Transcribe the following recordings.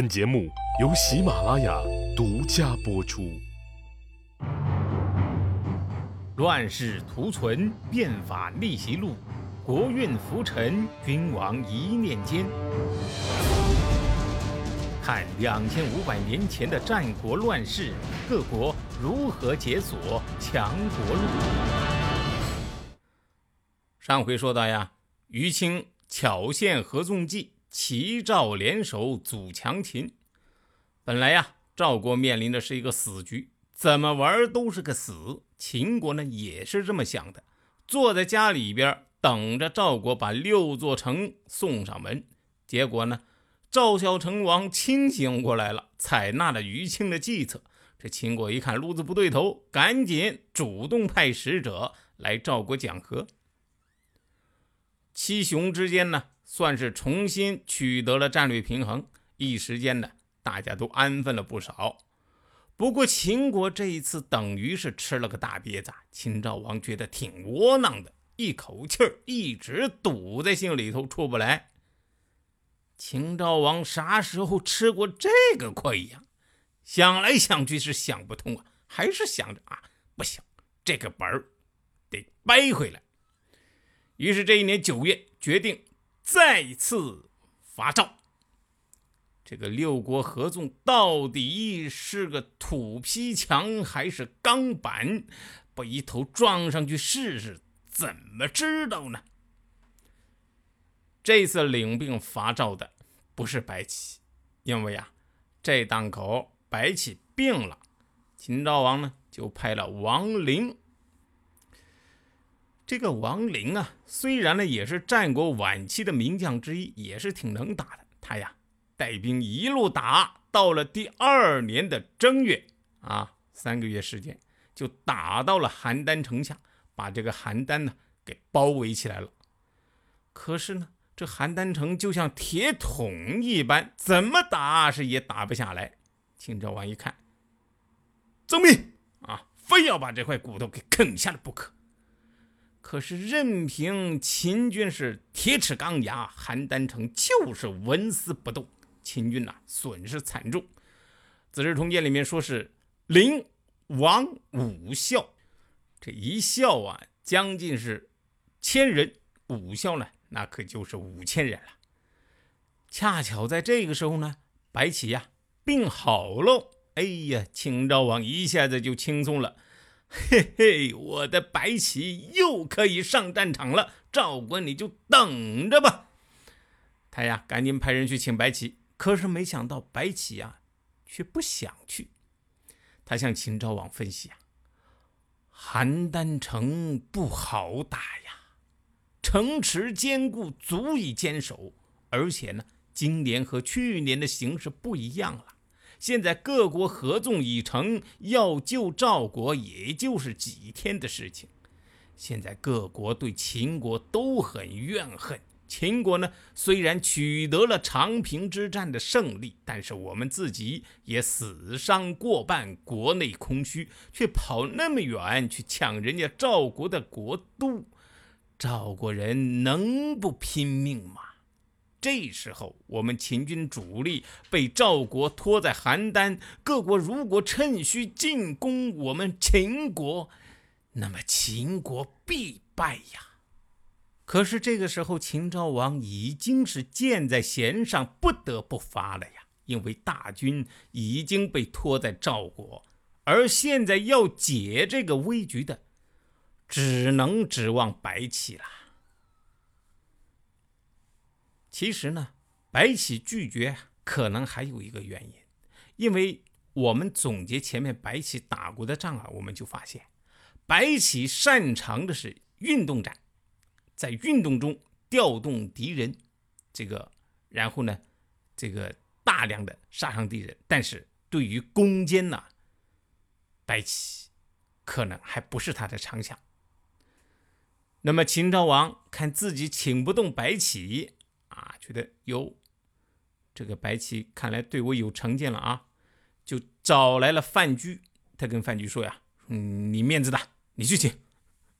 本节目由喜马拉雅独家播出。乱世图存，变法逆袭录，国运浮沉，君王一念间。看两千五百年前的战国乱世，各国如何解锁强国路。上回说到呀，于清巧献合纵计。齐赵联手阻强秦，本来呀，赵国面临的是一个死局，怎么玩都是个死。秦国呢也是这么想的，坐在家里边等着赵国把六座城送上门。结果呢，赵孝成王清醒过来了，采纳了于清的计策。这秦国一看路子不对头，赶紧主动派使者来赵国讲和。七雄之间呢？算是重新取得了战略平衡，一时间呢，大家都安分了不少。不过秦国这一次等于是吃了个大瘪子，秦昭王觉得挺窝囊的，一口气儿一直堵在心里头出不来。秦昭王啥时候吃过这个亏呀？想来想去是想不通啊，还是想着啊，不行，这个本儿得掰回来。于是这一年九月，决定。再次伐赵，这个六国合纵到底是个土坯墙还是钢板？不一头撞上去试试，怎么知道呢？这次领兵伐赵的不是白起，因为啊，这档口白起病了，秦昭王呢就派了王陵。这个王陵啊，虽然呢也是战国晚期的名将之一，也是挺能打的。他呀带兵一路打，到了第二年的正月啊，三个月时间就打到了邯郸城下，把这个邯郸呢给包围起来了。可是呢，这邯郸城就像铁桶一般，怎么打是也打不下来。秦昭王一看，遵命啊，非要把这块骨头给啃下来不可。可是任凭秦军是铁齿钢牙，邯郸城就是纹丝不动。秦军呐，损失惨重。《资治通鉴》里面说是灵王五校，这一校啊，将近是千人，五校呢，那可就是五千人了。恰巧在这个时候呢，白起呀病好喽，哎呀，秦昭王一下子就轻松了。嘿嘿，我的白起又可以上战场了，赵国你就等着吧。他呀，赶紧派人去请白起，可是没想到白起啊，却不想去。他向秦昭王分析啊，邯郸城不好打呀，城池坚固，足以坚守，而且呢，今年和去年的形势不一样了。现在各国合纵已成，要救赵国也就是几天的事情。现在各国对秦国都很怨恨。秦国呢，虽然取得了长平之战的胜利，但是我们自己也死伤过半，国内空虚，却跑那么远去抢人家赵国的国都，赵国人能不拼命吗？这时候，我们秦军主力被赵国拖在邯郸，各国如果趁虚进攻我们秦国，那么秦国必败呀。可是这个时候，秦昭王已经是箭在弦上，不得不发了呀，因为大军已经被拖在赵国，而现在要解这个危局的，只能指望白起了。其实呢，白起拒绝可能还有一个原因，因为我们总结前面白起打过的仗啊，我们就发现，白起擅长的是运动战，在运动中调动敌人，这个然后呢，这个大量的杀伤敌人，但是对于攻坚呢，白起可能还不是他的长项。那么秦昭王看自己请不动白起。觉得有这个白起看来对我有成见了啊，就找来了范雎。他跟范雎说呀：“嗯，你面子大，你去请。”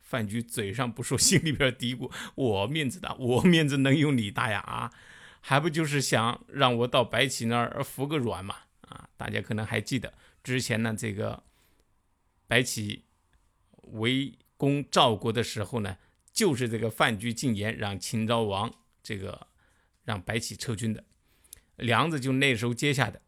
范雎嘴上不说，心里边嘀咕：“我面子大，我面子能有你大呀？”啊，还不就是想让我到白起那儿服个软嘛？啊，大家可能还记得之前呢，这个白起围攻赵国的时候呢，就是这个范雎进言让秦昭王这个让白起撤军的，梁子就那时候接下的。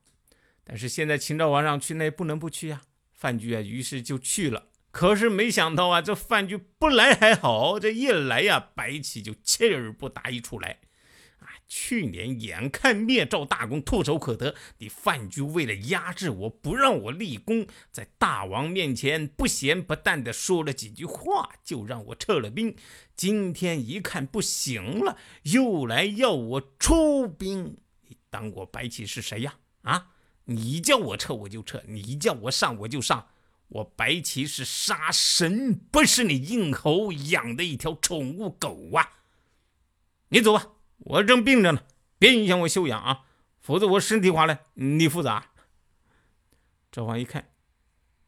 但是现在秦昭王让去，那不能不去呀。范雎啊，于是就去了。可是没想到啊，这范雎不来还好，这一来呀，白起就气而不打一处来。去年眼看灭赵大功唾手可得，你范雎为了压制我不让我立功，在大王面前不咸不淡的说了几句话，就让我撤了兵。今天一看不行了，又来要我出兵。你当我白起是谁呀？啊？你叫我撤我就撤，你叫我上我就上。我白起是杀神，不是你应侯养的一条宠物狗啊！你走吧，我正病着呢，别影响我休养啊，否则我身体垮了，你负责。赵王一看，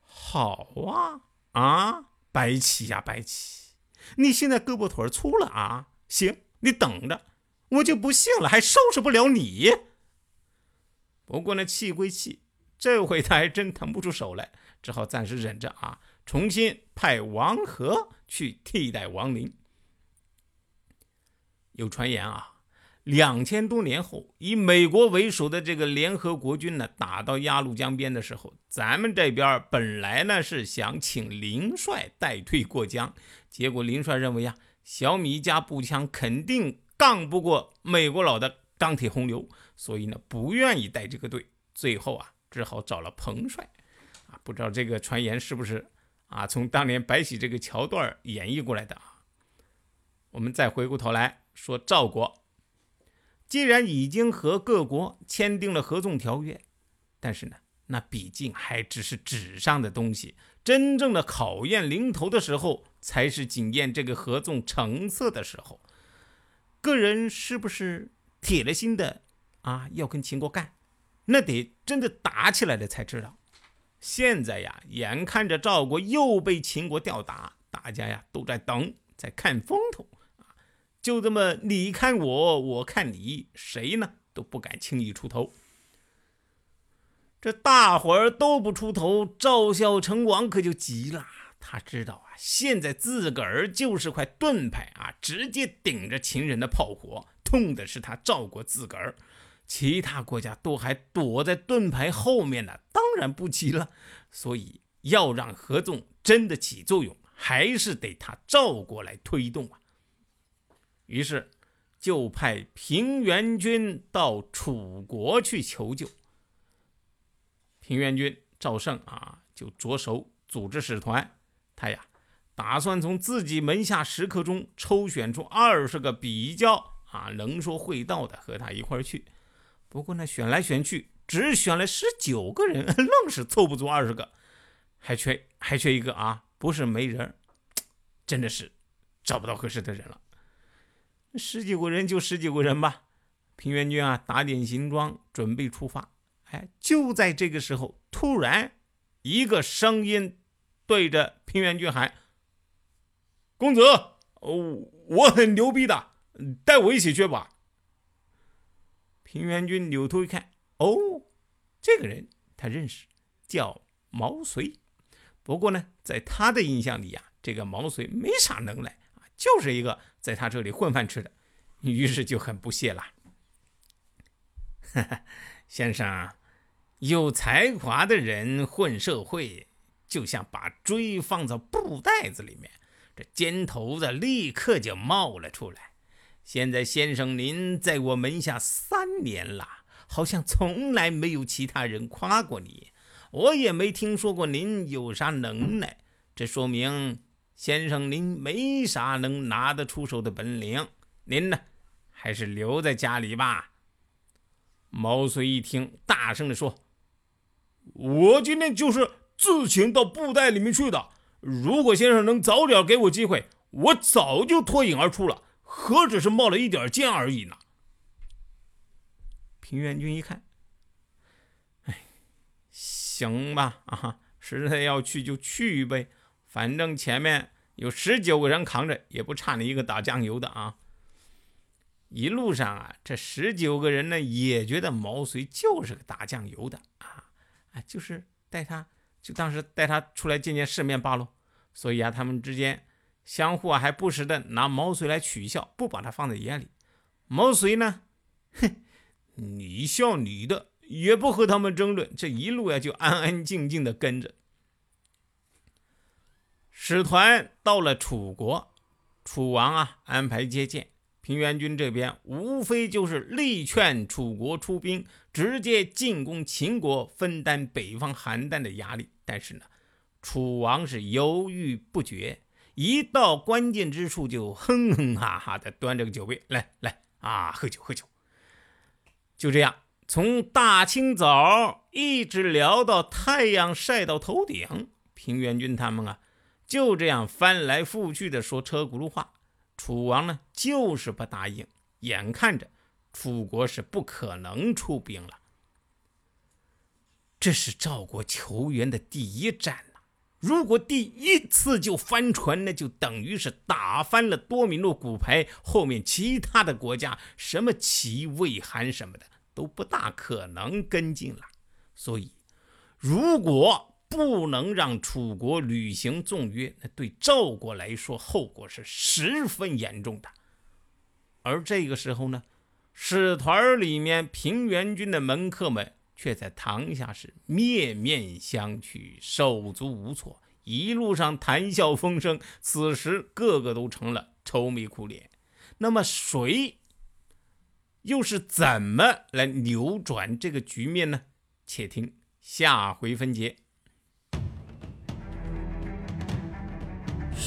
好啊啊，白起呀白起，你现在胳膊腿粗了啊？行，你等着，我就不信了，还收拾不了你。不过呢，气归气，这回他还真腾不出手来，只好暂时忍着啊，重新派王和去替代王林。有传言啊，两千多年后，以美国为首的这个联合国军呢，打到鸭绿江边的时候，咱们这边本来呢是想请林帅带退过江，结果林帅认为呀，小米加步枪肯定杠不过美国佬的钢铁洪流。所以呢，不愿意带这个队，最后啊，只好找了彭帅，啊，不知道这个传言是不是啊，从当年白起这个桥段演绎过来的啊。我们再回过头来说赵国，既然已经和各国签订了合纵条约，但是呢，那毕竟还只是纸上的东西，真正的考验临头的时候，才是检验这个合纵成色的时候。个人是不是铁了心的？啊，要跟秦国干，那得真的打起来了才知道。现在呀，眼看着赵国又被秦国吊打，大家呀都在等，在看风头。就这么你看我，我看你，谁呢都不敢轻易出头。这大伙儿都不出头，赵孝成王可就急了。他知道啊，现在自个儿就是块盾牌啊，直接顶着秦人的炮火，痛的是他赵国自个儿。其他国家都还躲在盾牌后面呢，当然不急了。所以要让合纵真的起作用，还是得他赵国来推动啊。于是就派平原君到楚国去求救。平原君赵胜啊，就着手组织使团，他呀打算从自己门下食客中抽选出二十个比较啊能说会道的，和他一块去。不过呢，选来选去，只选了十九个人，愣是凑不足二十个，还缺还缺一个啊！不是没人，真的是找不到合适的人了。十几个人就十几个人吧。平原君啊，打点行装，准备出发。哎，就在这个时候，突然一个声音对着平原君喊：“公子，我很牛逼的，带我一起去吧。”平原君扭头一看，哦，这个人他认识，叫毛遂。不过呢，在他的印象里呀，这个毛遂没啥能耐，就是一个在他这里混饭吃的。于是就很不屑了。先生，有才华的人混社会，就像把锥放在布袋子里面，这尖头子立刻就冒了出来。现在先生您在我门下三年了，好像从来没有其他人夸过你，我也没听说过您有啥能耐。这说明先生您没啥能拿得出手的本领。您呢，还是留在家里吧。毛遂一听，大声地说：“我今天就是自请到布袋里面去的。如果先生能早点给我机会，我早就脱颖而出了。”何止是冒了一点尖而已呢？平原君一看，哎，行吧，啊，实在要去就去呗，反正前面有十九个人扛着，也不差你一个打酱油的啊。一路上啊，这十九个人呢也觉得毛遂就是个打酱油的啊，啊，就是带他，就当时带他出来见见世面罢了。所以啊，他们之间相互啊还不时的拿毛遂来取笑，不把他放在眼里。毛遂呢，哼，你笑你的，也不和他们争论，这一路呀就安安静静的跟着。使团到了楚国，楚王啊安排接见。平原君这边无非就是力劝楚国出兵，直接进攻秦国，分担北方邯郸的压力。但是呢，楚王是犹豫不决，一到关键之处就哼哼哈哈的端着个酒杯来来啊，喝酒喝酒。就这样，从大清早一直聊到太阳晒到头顶，平原君他们啊就这样翻来覆去的说车轱辘话。楚王呢，就是不答应。眼看着楚国是不可能出兵了，这是赵国求援的第一战呐。如果第一次就翻船，那就等于是打翻了多米诺骨牌，后面其他的国家，什么齐、魏、韩什么的，都不大可能跟进了。所以，如果不能让楚国履行纵约，那对赵国来说后果是十分严重的。而这个时候呢，使团里面平原君的门客们却在堂下是面面相觑，手足无措，一路上谈笑风生。此时个个都成了愁眉苦脸。那么谁又是怎么来扭转这个局面呢？且听下回分解。